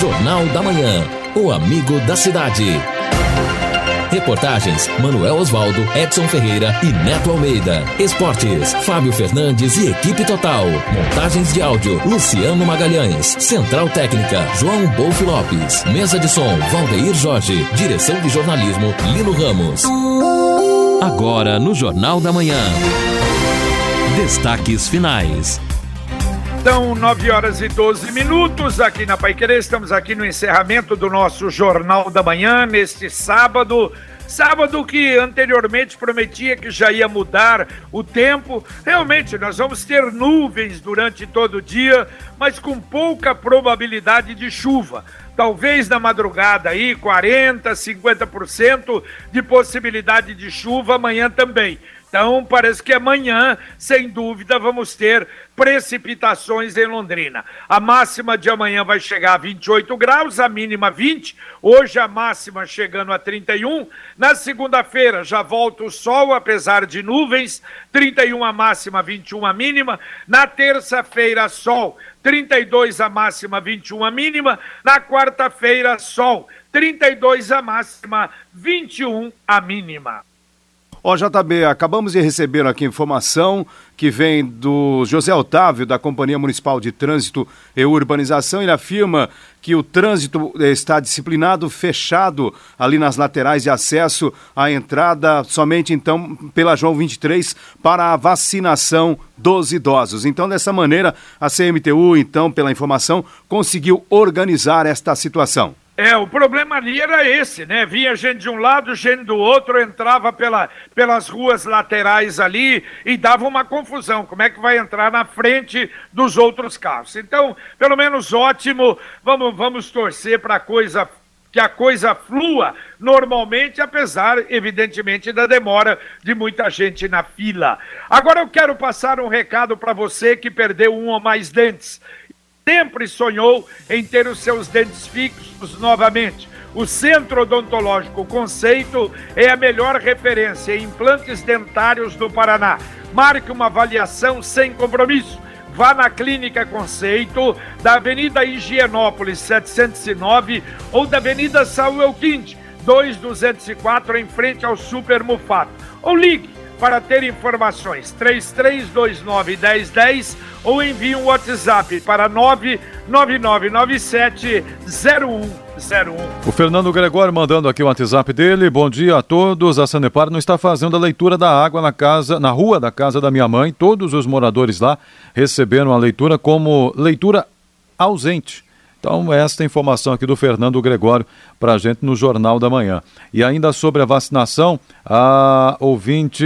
Jornal da Manhã. O amigo da cidade. Reportagens: Manuel Osvaldo, Edson Ferreira e Neto Almeida. Esportes: Fábio Fernandes e equipe total. Montagens de áudio: Luciano Magalhães. Central Técnica: João Bolf Lopes. Mesa de som: Valdeir Jorge. Direção de jornalismo: Lino Ramos. Agora no Jornal da Manhã. Destaques finais. São 9 horas e 12 minutos aqui na Pai Querer. Estamos aqui no encerramento do nosso Jornal da Manhã, neste sábado. Sábado que anteriormente prometia que já ia mudar o tempo. Realmente, nós vamos ter nuvens durante todo o dia, mas com pouca probabilidade de chuva. Talvez na madrugada aí, 40%, 50% de possibilidade de chuva amanhã também. Então, parece que amanhã, sem dúvida, vamos ter precipitações em Londrina. A máxima de amanhã vai chegar a 28 graus, a mínima 20. Hoje a máxima chegando a 31. Na segunda-feira já volta o sol, apesar de nuvens. 31 a máxima, 21 a mínima. Na terça-feira, sol. 32 a máxima, 21 a mínima. Na quarta-feira, sol. 32 a máxima, 21 a mínima. Ó, oh, JB, acabamos de receber aqui informação que vem do José Otávio, da Companhia Municipal de Trânsito e Urbanização. Ele afirma que o trânsito está disciplinado, fechado ali nas laterais de acesso à entrada, somente então pela João 23 para a vacinação dos idosos. Então, dessa maneira, a CMTU, então, pela informação, conseguiu organizar esta situação. É, o problema ali era esse, né? Vinha gente de um lado, gente do outro, entrava pela, pelas ruas laterais ali e dava uma confusão. Como é que vai entrar na frente dos outros carros? Então, pelo menos ótimo. Vamos, vamos torcer para coisa que a coisa flua normalmente, apesar, evidentemente, da demora de muita gente na fila. Agora eu quero passar um recado para você que perdeu um ou mais dentes sempre sonhou em ter os seus dentes fixos novamente. O Centro Odontológico Conceito é a melhor referência em implantes dentários do Paraná. Marque uma avaliação sem compromisso. Vá na Clínica Conceito, da Avenida Higienópolis 709 ou da Avenida Saúl Elquinte 2204, em frente ao Super Mufato. Ou ligue para ter informações 3329 1010 ou envie um WhatsApp para 99997 0101. O Fernando Gregório mandando aqui o WhatsApp dele. Bom dia a todos. A Sanepar não está fazendo a leitura da água na casa, na rua da casa da minha mãe. Todos os moradores lá receberam a leitura como leitura ausente. Então, esta informação aqui do Fernando Gregório para a gente no Jornal da Manhã. E ainda sobre a vacinação, a ouvinte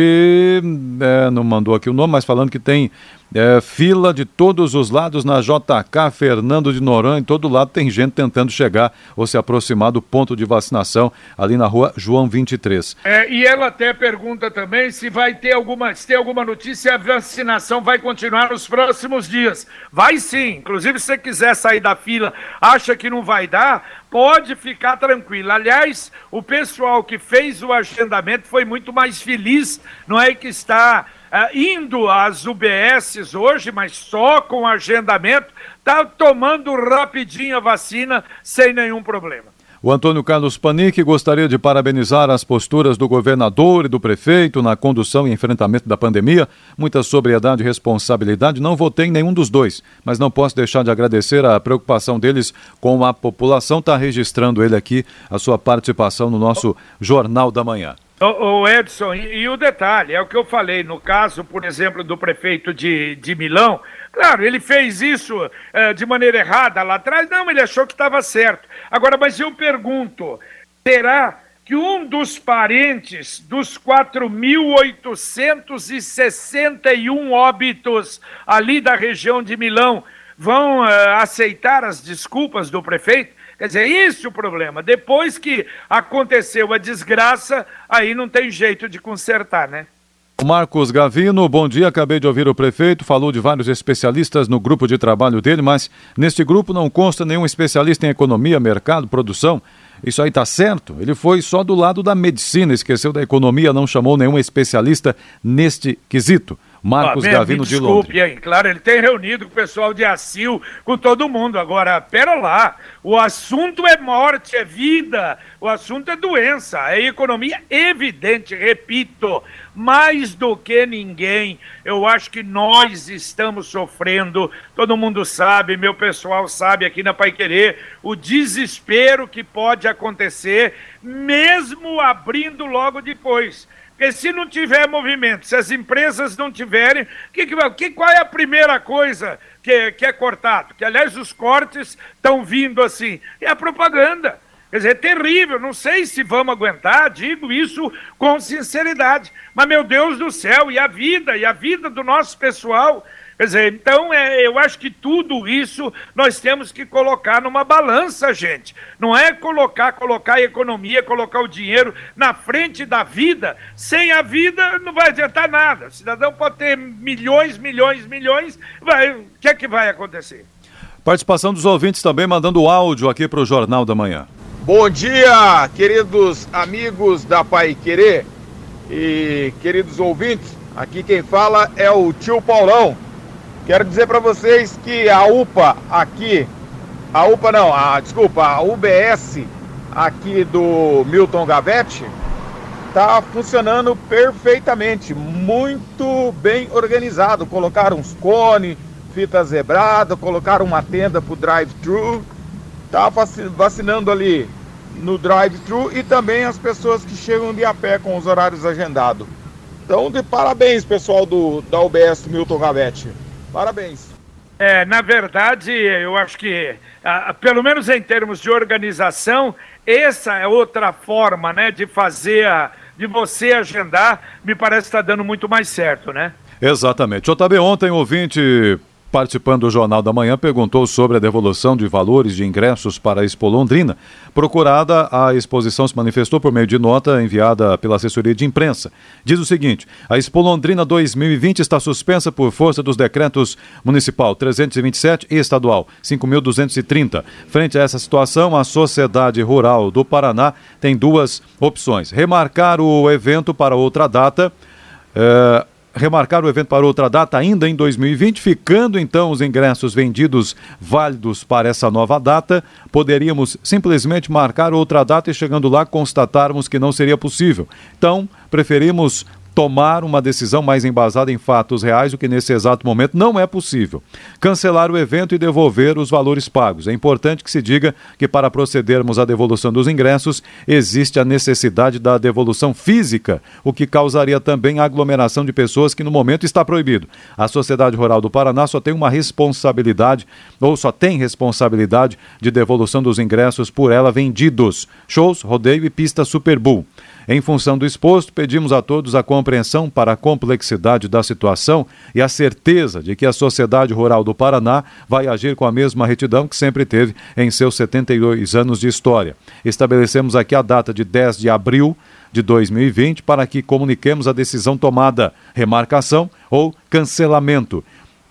é, não mandou aqui o nome, mas falando que tem é, fila de todos os lados na JK, Fernando de Noronha, em todo lado tem gente tentando chegar ou se aproximar do ponto de vacinação ali na rua João 23. É, e ela até pergunta também se vai ter alguma, se tem alguma notícia, a vacinação vai continuar nos próximos dias. Vai sim, inclusive se você quiser sair da fila, acha que não vai dar, pode ficar tranquilo. Aliás, o pessoal que fez o agendamento foi muito mais feliz, não é que está uh, indo às UBSs hoje, mas só com agendamento, está tomando rapidinho a vacina sem nenhum problema. O Antônio Carlos Panic gostaria de parabenizar as posturas do governador e do prefeito na condução e enfrentamento da pandemia. Muita sobriedade e responsabilidade. Não votei em nenhum dos dois, mas não posso deixar de agradecer a preocupação deles com a população. Está registrando ele aqui a sua participação no nosso Jornal da Manhã. O, Edson, e, o detalhe, é o que eu falei, no caso, por exemplo, do prefeito de, de Milão, claro, ele fez isso é, de maneira errada lá atrás, não, ele achou que estava certo. Agora, mas eu pergunto, será que um dos parentes dos 4.861 óbitos ali da região de Milão vão uh, aceitar as desculpas do prefeito? Quer dizer, esse é o problema. Depois que aconteceu a desgraça, aí não tem jeito de consertar, né? Marcos Gavino, bom dia. Acabei de ouvir o prefeito, falou de vários especialistas no grupo de trabalho dele, mas neste grupo não consta nenhum especialista em economia, mercado, produção. Isso aí está certo? Ele foi só do lado da medicina, esqueceu da economia, não chamou nenhum especialista neste quesito. Marcos ah, Gavino de Londres. Desculpe, hein? Claro, ele tem reunido com o pessoal de Assil, com todo mundo. Agora, pera lá, o assunto é morte, é vida, o assunto é doença, é economia evidente, repito, mais do que ninguém. Eu acho que nós estamos sofrendo, todo mundo sabe, meu pessoal sabe aqui na Pai Querer, o desespero que pode acontecer, mesmo abrindo logo depois. Porque se não tiver movimento, se as empresas não tiverem, que, que, qual é a primeira coisa que, que é cortado? Que, aliás, os cortes estão vindo assim. É a propaganda. Quer dizer, é terrível. Não sei se vamos aguentar, digo isso com sinceridade. Mas, meu Deus do céu, e a vida, e a vida do nosso pessoal Quer dizer, então é, eu acho que tudo isso nós temos que colocar numa balança, gente. Não é colocar, colocar a economia, colocar o dinheiro na frente da vida. Sem a vida não vai adiantar nada. O cidadão pode ter milhões, milhões, milhões. Vai, o que é que vai acontecer? Participação dos ouvintes também mandando áudio aqui para o Jornal da Manhã. Bom dia, queridos amigos da Pai Querer e queridos ouvintes. Aqui quem fala é o tio Paulão Quero dizer para vocês que a UPA aqui, a UPA não, a, desculpa, a UBS aqui do Milton Gavete está funcionando perfeitamente, muito bem organizado. Colocaram uns cones, fita zebrada, colocaram uma tenda para o drive-thru, tá vacinando ali no drive-thru e também as pessoas que chegam de a pé com os horários agendados. Então, de parabéns, pessoal do, da UBS Milton Gavete. Parabéns. É, na verdade, eu acho que, ah, pelo menos em termos de organização, essa é outra forma, né, de fazer, a, de você agendar, me parece que está dando muito mais certo, né? Exatamente. JB, ontem, ouvinte participando do Jornal da Manhã, perguntou sobre a devolução de valores de ingressos para a Expo Londrina. Procurada, a exposição se manifestou por meio de nota enviada pela assessoria de imprensa. Diz o seguinte: a Expo Londrina 2020 está suspensa por força dos decretos municipal 327 e estadual 5230. Frente a essa situação, a Sociedade Rural do Paraná tem duas opções: remarcar o evento para outra data. Eh, remarcar o evento para outra data ainda em 2020, ficando então os ingressos vendidos válidos para essa nova data, poderíamos simplesmente marcar outra data e chegando lá constatarmos que não seria possível. Então, preferimos tomar uma decisão mais embasada em fatos reais, o que nesse exato momento não é possível. Cancelar o evento e devolver os valores pagos. É importante que se diga que para procedermos à devolução dos ingressos, existe a necessidade da devolução física, o que causaria também a aglomeração de pessoas que no momento está proibido. A Sociedade Rural do Paraná só tem uma responsabilidade, ou só tem responsabilidade de devolução dos ingressos por ela vendidos. Shows, rodeio e pista Super Bull. Em função do exposto, pedimos a todos a compreensão para a complexidade da situação e a certeza de que a Sociedade Rural do Paraná vai agir com a mesma retidão que sempre teve em seus 72 anos de história. Estabelecemos aqui a data de 10 de abril de 2020 para que comuniquemos a decisão tomada, remarcação ou cancelamento.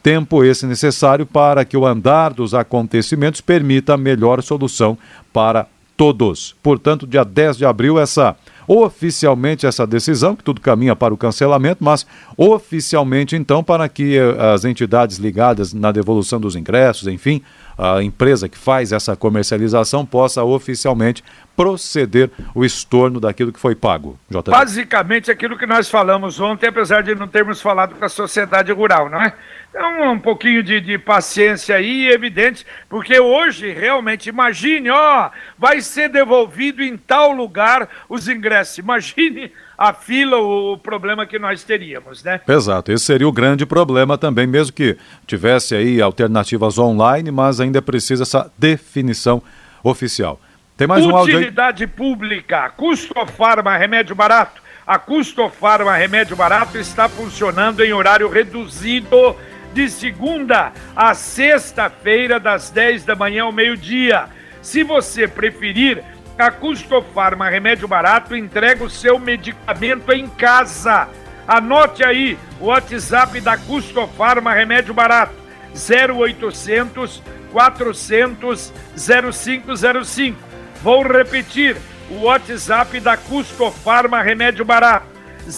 Tempo esse necessário para que o andar dos acontecimentos permita a melhor solução para todos. Portanto, dia 10 de abril, essa oficialmente essa decisão, que tudo caminha para o cancelamento, mas oficialmente então para que eh, as entidades ligadas na devolução dos ingressos, enfim, a empresa que faz essa comercialização possa oficialmente proceder o estorno daquilo que foi pago. JB. Basicamente aquilo que nós falamos ontem, apesar de não termos falado com a sociedade rural, não é? Então, um pouquinho de, de paciência aí, evidente, porque hoje, realmente, imagine, ó, vai ser devolvido em tal lugar os ingressos. Imagine a fila, o, o problema que nós teríamos, né? Exato, esse seria o grande problema também, mesmo que tivesse aí alternativas online, mas ainda precisa essa definição oficial. Tem mais um Utilidade pública, custo farma, remédio barato. A Custo Farma Remédio Barato está funcionando em horário reduzido de segunda a sexta-feira, das 10 da manhã ao meio-dia. Se você preferir, a Custo Farma Remédio Barato entrega o seu medicamento em casa. Anote aí o WhatsApp da Custo Farma Remédio Barato: 0800 400 0505. Vou repetir o WhatsApp da Custo Farma Remédio Barato: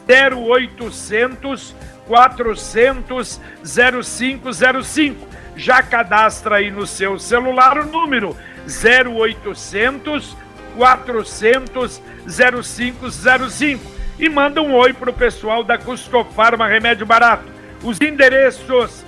0800 400 0505. Já cadastra aí no seu celular o número 0800 400 0505 e manda um oi pro pessoal da Custofarma Remédio Barato. Os endereços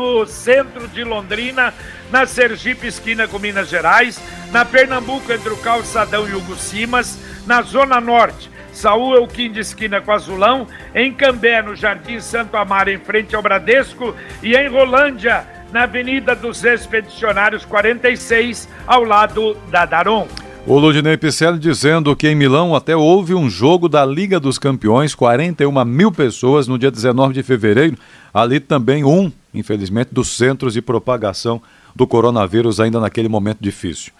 no centro de Londrina, na Sergipe esquina com Minas Gerais, na Pernambuco entre o Calçadão e o Gucimas, na Zona Norte, Saúl Elquim esquina com Azulão, em Cambé, no Jardim Santo Amaro, em frente ao Bradesco, e em Rolândia, na Avenida dos Expedicionários 46, ao lado da Daron. O Ludinei Picelli dizendo que em Milão até houve um jogo da Liga dos Campeões, 41 mil pessoas no dia 19 de fevereiro. Ali também um, infelizmente, dos centros de propagação do coronavírus, ainda naquele momento difícil.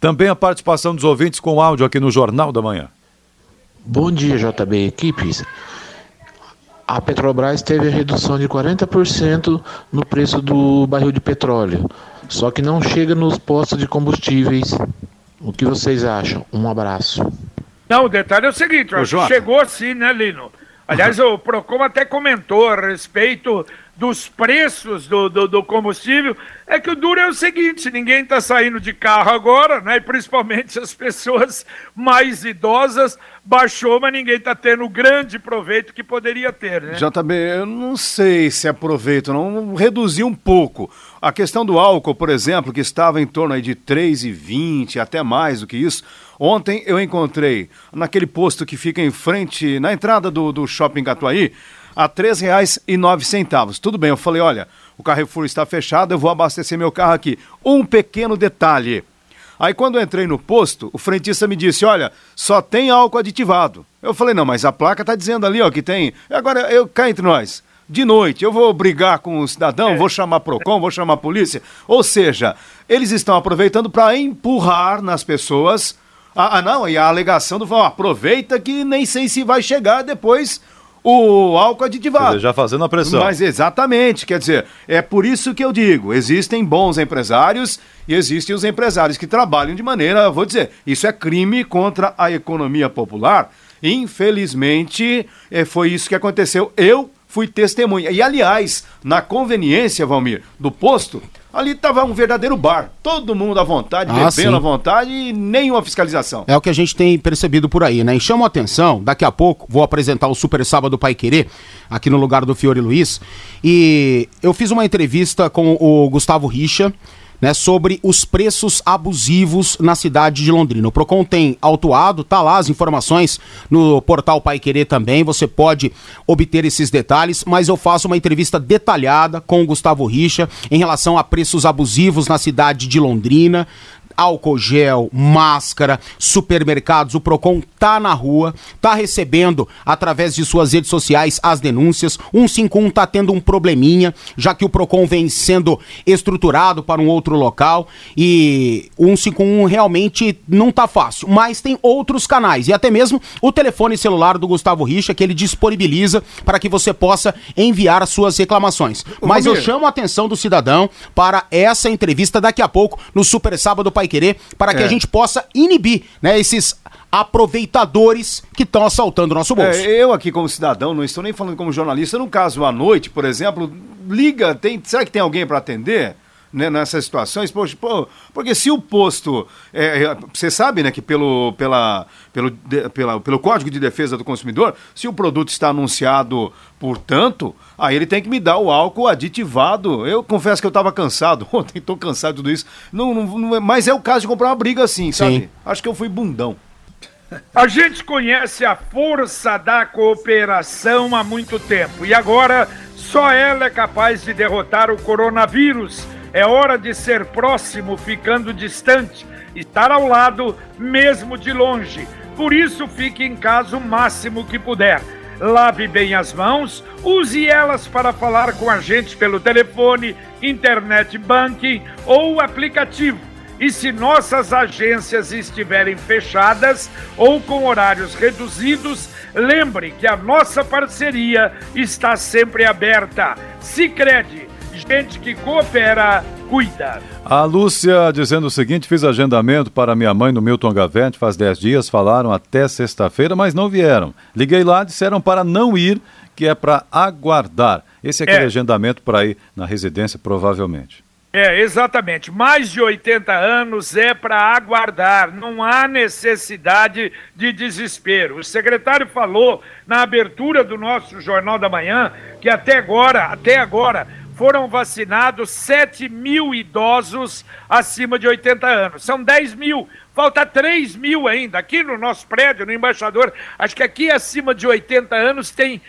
Também a participação dos ouvintes com áudio aqui no Jornal da Manhã. Bom dia, JB Equipes. A Petrobras teve a redução de 40% no preço do barril de petróleo, só que não chega nos postos de combustíveis o que vocês acham? Um abraço. Não, o detalhe é o seguinte, chegou sim, né, Lino? Aliás, o Procon até comentou a respeito dos preços do, do, do, combustível. É que o duro é o seguinte: ninguém está saindo de carro agora, né? E principalmente as pessoas mais idosas baixou, mas ninguém está tendo o grande proveito que poderia ter, né? JB, eu não sei se aproveito, não reduziu um pouco. A questão do álcool, por exemplo, que estava em torno aí de 3,20, até mais do que isso. Ontem eu encontrei naquele posto que fica em frente, na entrada do, do shopping Catuaí, a R$ 3,09. Tudo bem, eu falei, olha, o Carrefour está fechado, eu vou abastecer meu carro aqui. Um pequeno detalhe. Aí quando eu entrei no posto, o frentista me disse, olha, só tem álcool aditivado. Eu falei, não, mas a placa está dizendo ali, ó, que tem. Agora, eu cá entre nós de noite, eu vou brigar com o cidadão, é. vou chamar PROCON, vou chamar a polícia. Ou seja, eles estão aproveitando para empurrar nas pessoas. Ah, ah, não, e a alegação do aproveita que nem sei se vai chegar depois o álcool aditivado. Dizer, já fazendo a pressão. Mas exatamente, quer dizer, é por isso que eu digo, existem bons empresários e existem os empresários que trabalham de maneira, vou dizer, isso é crime contra a economia popular. Infelizmente, é, foi isso que aconteceu. Eu fui testemunha. E aliás, na conveniência, Valmir, do posto, ali estava um verdadeiro bar. Todo mundo à vontade, ah, bebendo sim. à vontade e nenhuma fiscalização. É o que a gente tem percebido por aí, né? E chama a atenção, daqui a pouco vou apresentar o Super Sábado Pai Querer, aqui no lugar do Fiore Luiz. E eu fiz uma entrevista com o Gustavo Richa né, sobre os preços abusivos na cidade de Londrina. O Procon tem autuado, tá lá as informações no portal Pai Querer também, você pode obter esses detalhes, mas eu faço uma entrevista detalhada com o Gustavo Richa em relação a preços abusivos na cidade de Londrina, álcool gel, máscara, supermercados, o Procon tá na rua, tá recebendo através de suas redes sociais as denúncias. 151 tá tendo um probleminha, já que o Procon vem sendo estruturado para um outro local e o 151 realmente não tá fácil, mas tem outros canais e até mesmo o telefone celular do Gustavo Richa que ele disponibiliza para que você possa enviar as suas reclamações. Mas eu chamo a atenção do cidadão para essa entrevista daqui a pouco no Super Sábado Pai Querer para que é. a gente possa inibir né, esses aproveitadores que estão assaltando o nosso bolso. É, eu aqui como cidadão, não estou nem falando como jornalista, no caso à noite, por exemplo, liga, tem, será que tem alguém para atender? Né, nessas situações, poxa, pô, porque se o posto, é, é, você sabe, né, que pelo, pela, pelo, de, pela, pelo Código de Defesa do Consumidor, se o produto está anunciado por tanto, aí ele tem que me dar o álcool aditivado. Eu confesso que eu estava cansado ontem, estou cansado de tudo isso, não, não, não, mas é o caso de comprar uma briga assim, sabe? Sim. Acho que eu fui bundão. A gente conhece a força da cooperação há muito tempo e agora só ela é capaz de derrotar o coronavírus é hora de ser próximo, ficando distante, estar ao lado, mesmo de longe. Por isso, fique em casa o máximo que puder. Lave bem as mãos, use elas para falar com a gente pelo telefone, internet banking ou aplicativo. E se nossas agências estiverem fechadas ou com horários reduzidos, lembre que a nossa parceria está sempre aberta. Se crede gente que coopera, cuida. A Lúcia dizendo o seguinte: fiz agendamento para minha mãe no Milton Gavete faz 10 dias, falaram até sexta-feira, mas não vieram. Liguei lá, disseram para não ir, que é para aguardar. Esse é aquele é. agendamento para ir na residência, provavelmente. É, exatamente. Mais de 80 anos é para aguardar, não há necessidade de desespero. O secretário falou na abertura do nosso Jornal da Manhã que até agora, até agora, foram vacinados 7 mil idosos acima de 80 anos. São 10 mil, falta 3 mil ainda. Aqui no nosso prédio, no embaixador, acho que aqui acima de 80 anos tem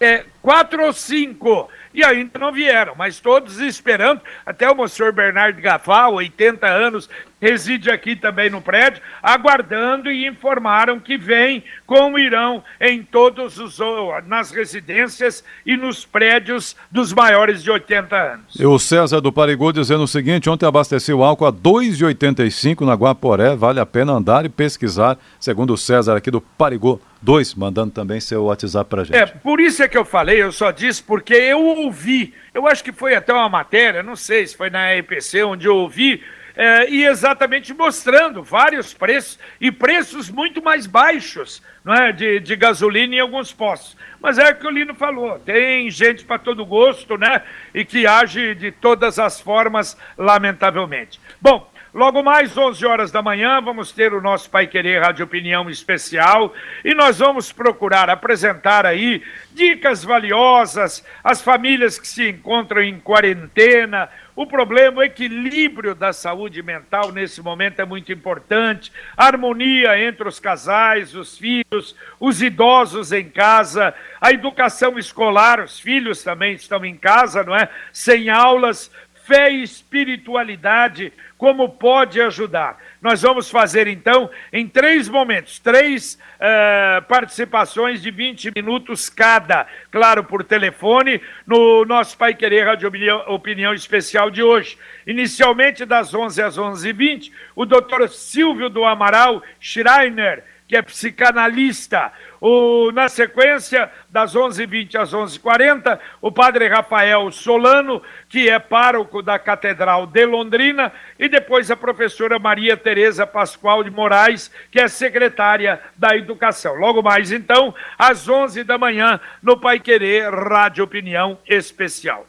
é, quatro ou cinco e ainda não vieram, mas todos esperando, até o senhor Bernardo Gafal, 80 anos, reside aqui também no prédio, aguardando e informaram que vem como irão em todos os nas residências e nos prédios dos maiores de 80 anos. E o César do Parigô dizendo o seguinte: ontem abasteceu álcool a 2,85 na Guaporé, vale a pena andar e pesquisar, segundo o César aqui do Parigô 2, mandando também seu WhatsApp pra gente. É, por isso é que eu falei, eu só disse porque eu ouvi, eu acho que foi até uma matéria, não sei se foi na EPC, onde eu ouvi é, e exatamente mostrando vários preços e preços muito mais baixos não é, de, de gasolina em alguns postos. Mas é o que o Lino falou, tem gente para todo gosto, né? E que age de todas as formas, lamentavelmente. Bom, Logo mais, 11 horas da manhã, vamos ter o nosso Pai Querer Rádio Opinião especial e nós vamos procurar apresentar aí dicas valiosas às famílias que se encontram em quarentena. O problema, o equilíbrio da saúde mental nesse momento é muito importante. harmonia entre os casais, os filhos, os idosos em casa, a educação escolar, os filhos também estão em casa, não é? Sem aulas, fé e espiritualidade como pode ajudar. Nós vamos fazer então em três momentos, três uh, participações de 20 minutos cada, claro, por telefone, no nosso Pai Querer Rádio Opinião Especial de hoje. Inicialmente das 11 às 11h20, o doutor Silvio do Amaral Schreiner, que é psicanalista, o, na sequência, das 11h20 às 11h40, o padre Rafael Solano, que é pároco da Catedral de Londrina, e depois a professora Maria Tereza Pascoal de Moraes, que é secretária da Educação. Logo mais, então, às 11 da manhã, no Pai Querer Rádio Opinião Especial.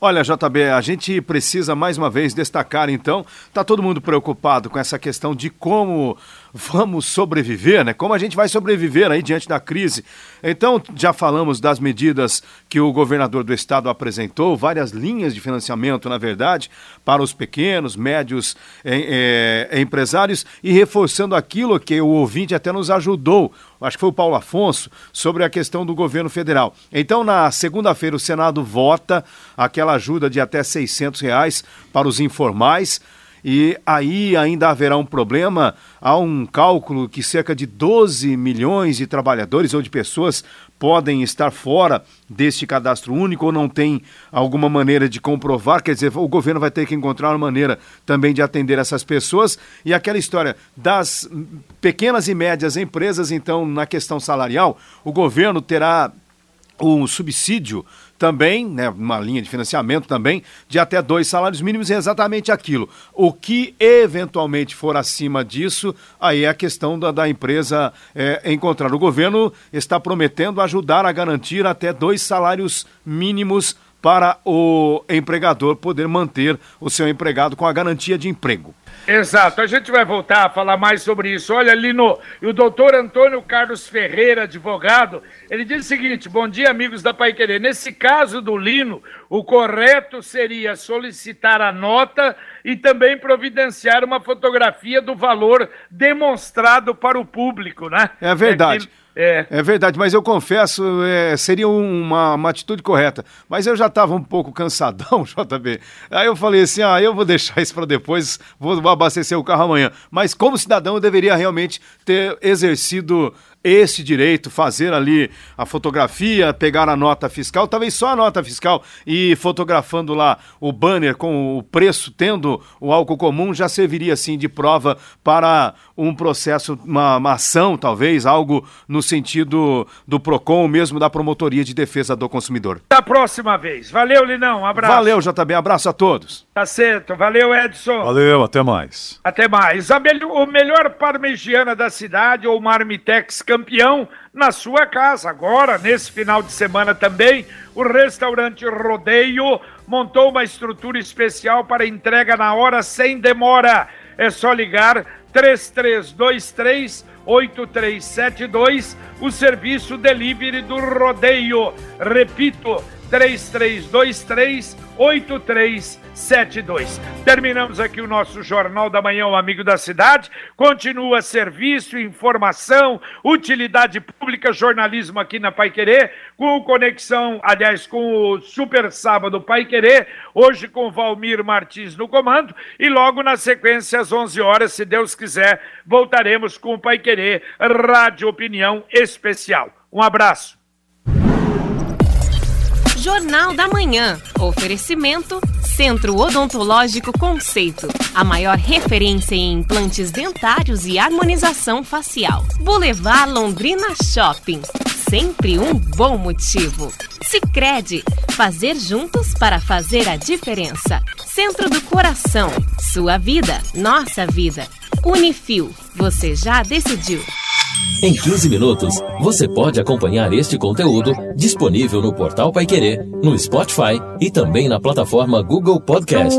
Olha, JB, a gente precisa mais uma vez destacar, então, está todo mundo preocupado com essa questão de como vamos sobreviver, né? Como a gente vai sobreviver aí diante da crise. Então, já falamos das medidas que o governador do estado apresentou, várias linhas de financiamento, na verdade, para os pequenos, médios é, é, empresários e reforçando aquilo que o ouvinte até nos ajudou, acho que foi o Paulo Afonso, sobre a questão do governo federal. Então, na segunda-feira, o Senado vota aquela ajuda de até 600 reais para os informais. E aí ainda haverá um problema. Há um cálculo que cerca de 12 milhões de trabalhadores ou de pessoas podem estar fora deste cadastro único ou não tem alguma maneira de comprovar. Quer dizer, o governo vai ter que encontrar uma maneira também de atender essas pessoas. E aquela história das pequenas e médias empresas, então, na questão salarial, o governo terá um subsídio também, né, uma linha de financiamento também, de até dois salários mínimos, é exatamente aquilo. O que eventualmente for acima disso, aí é a questão da, da empresa é, encontrar. O governo está prometendo ajudar a garantir até dois salários mínimos para o empregador poder manter o seu empregado com a garantia de emprego. Exato, a gente vai voltar a falar mais sobre isso. Olha, Lino, e o doutor Antônio Carlos Ferreira, advogado, ele diz o seguinte: bom dia, amigos da Pai Querer. Nesse caso do Lino, o correto seria solicitar a nota e também providenciar uma fotografia do valor demonstrado para o público, né? É verdade. É é. é verdade, mas eu confesso, é, seria uma, uma atitude correta. Mas eu já estava um pouco cansadão, JB. Aí eu falei assim: ah, eu vou deixar isso para depois, vou, abastecer o carro amanhã. Mas como cidadão, eu deveria realmente ter exercido esse direito, fazer ali a fotografia, pegar a nota fiscal, talvez só a nota fiscal e fotografando lá o banner com o preço, tendo o álcool comum, já serviria sim de prova para um processo, uma, uma ação, talvez, algo no sentido do PROCON, mesmo da Promotoria de Defesa do Consumidor. Da próxima vez. Valeu, Linão. Um abraço. Valeu, JB. Abraço a todos. Tá certo. Valeu, Edson. Valeu, até mais. Até mais. A o melhor parmegiana da cidade, ou Marmitex campeão na sua casa. Agora, nesse final de semana também, o restaurante Rodeio montou uma estrutura especial para entrega na hora sem demora. É só ligar 3323 8372, o serviço delivery do Rodeio. Repito, 3323 8372. Terminamos aqui o nosso Jornal da Manhã, o Amigo da Cidade. Continua serviço, informação, utilidade pública, jornalismo aqui na Pai Querer, com conexão, aliás, com o Super Sábado Pai Querer, hoje com Valmir Martins no comando, e logo na sequência, às 11 horas, se Deus quiser, voltaremos com o Pai Querer Rádio Opinião Especial. Um abraço. Jornal da Manhã. Oferecimento Centro Odontológico Conceito. A maior referência em implantes dentários e harmonização facial. Boulevard Londrina Shopping. Sempre um bom motivo. Sicredi. Fazer juntos para fazer a diferença. Centro do Coração. Sua vida, nossa vida. Unifil. Você já decidiu. Em 15 minutos, você pode acompanhar este conteúdo disponível no portal Paiquerê, no Spotify e também na plataforma Google Podcast.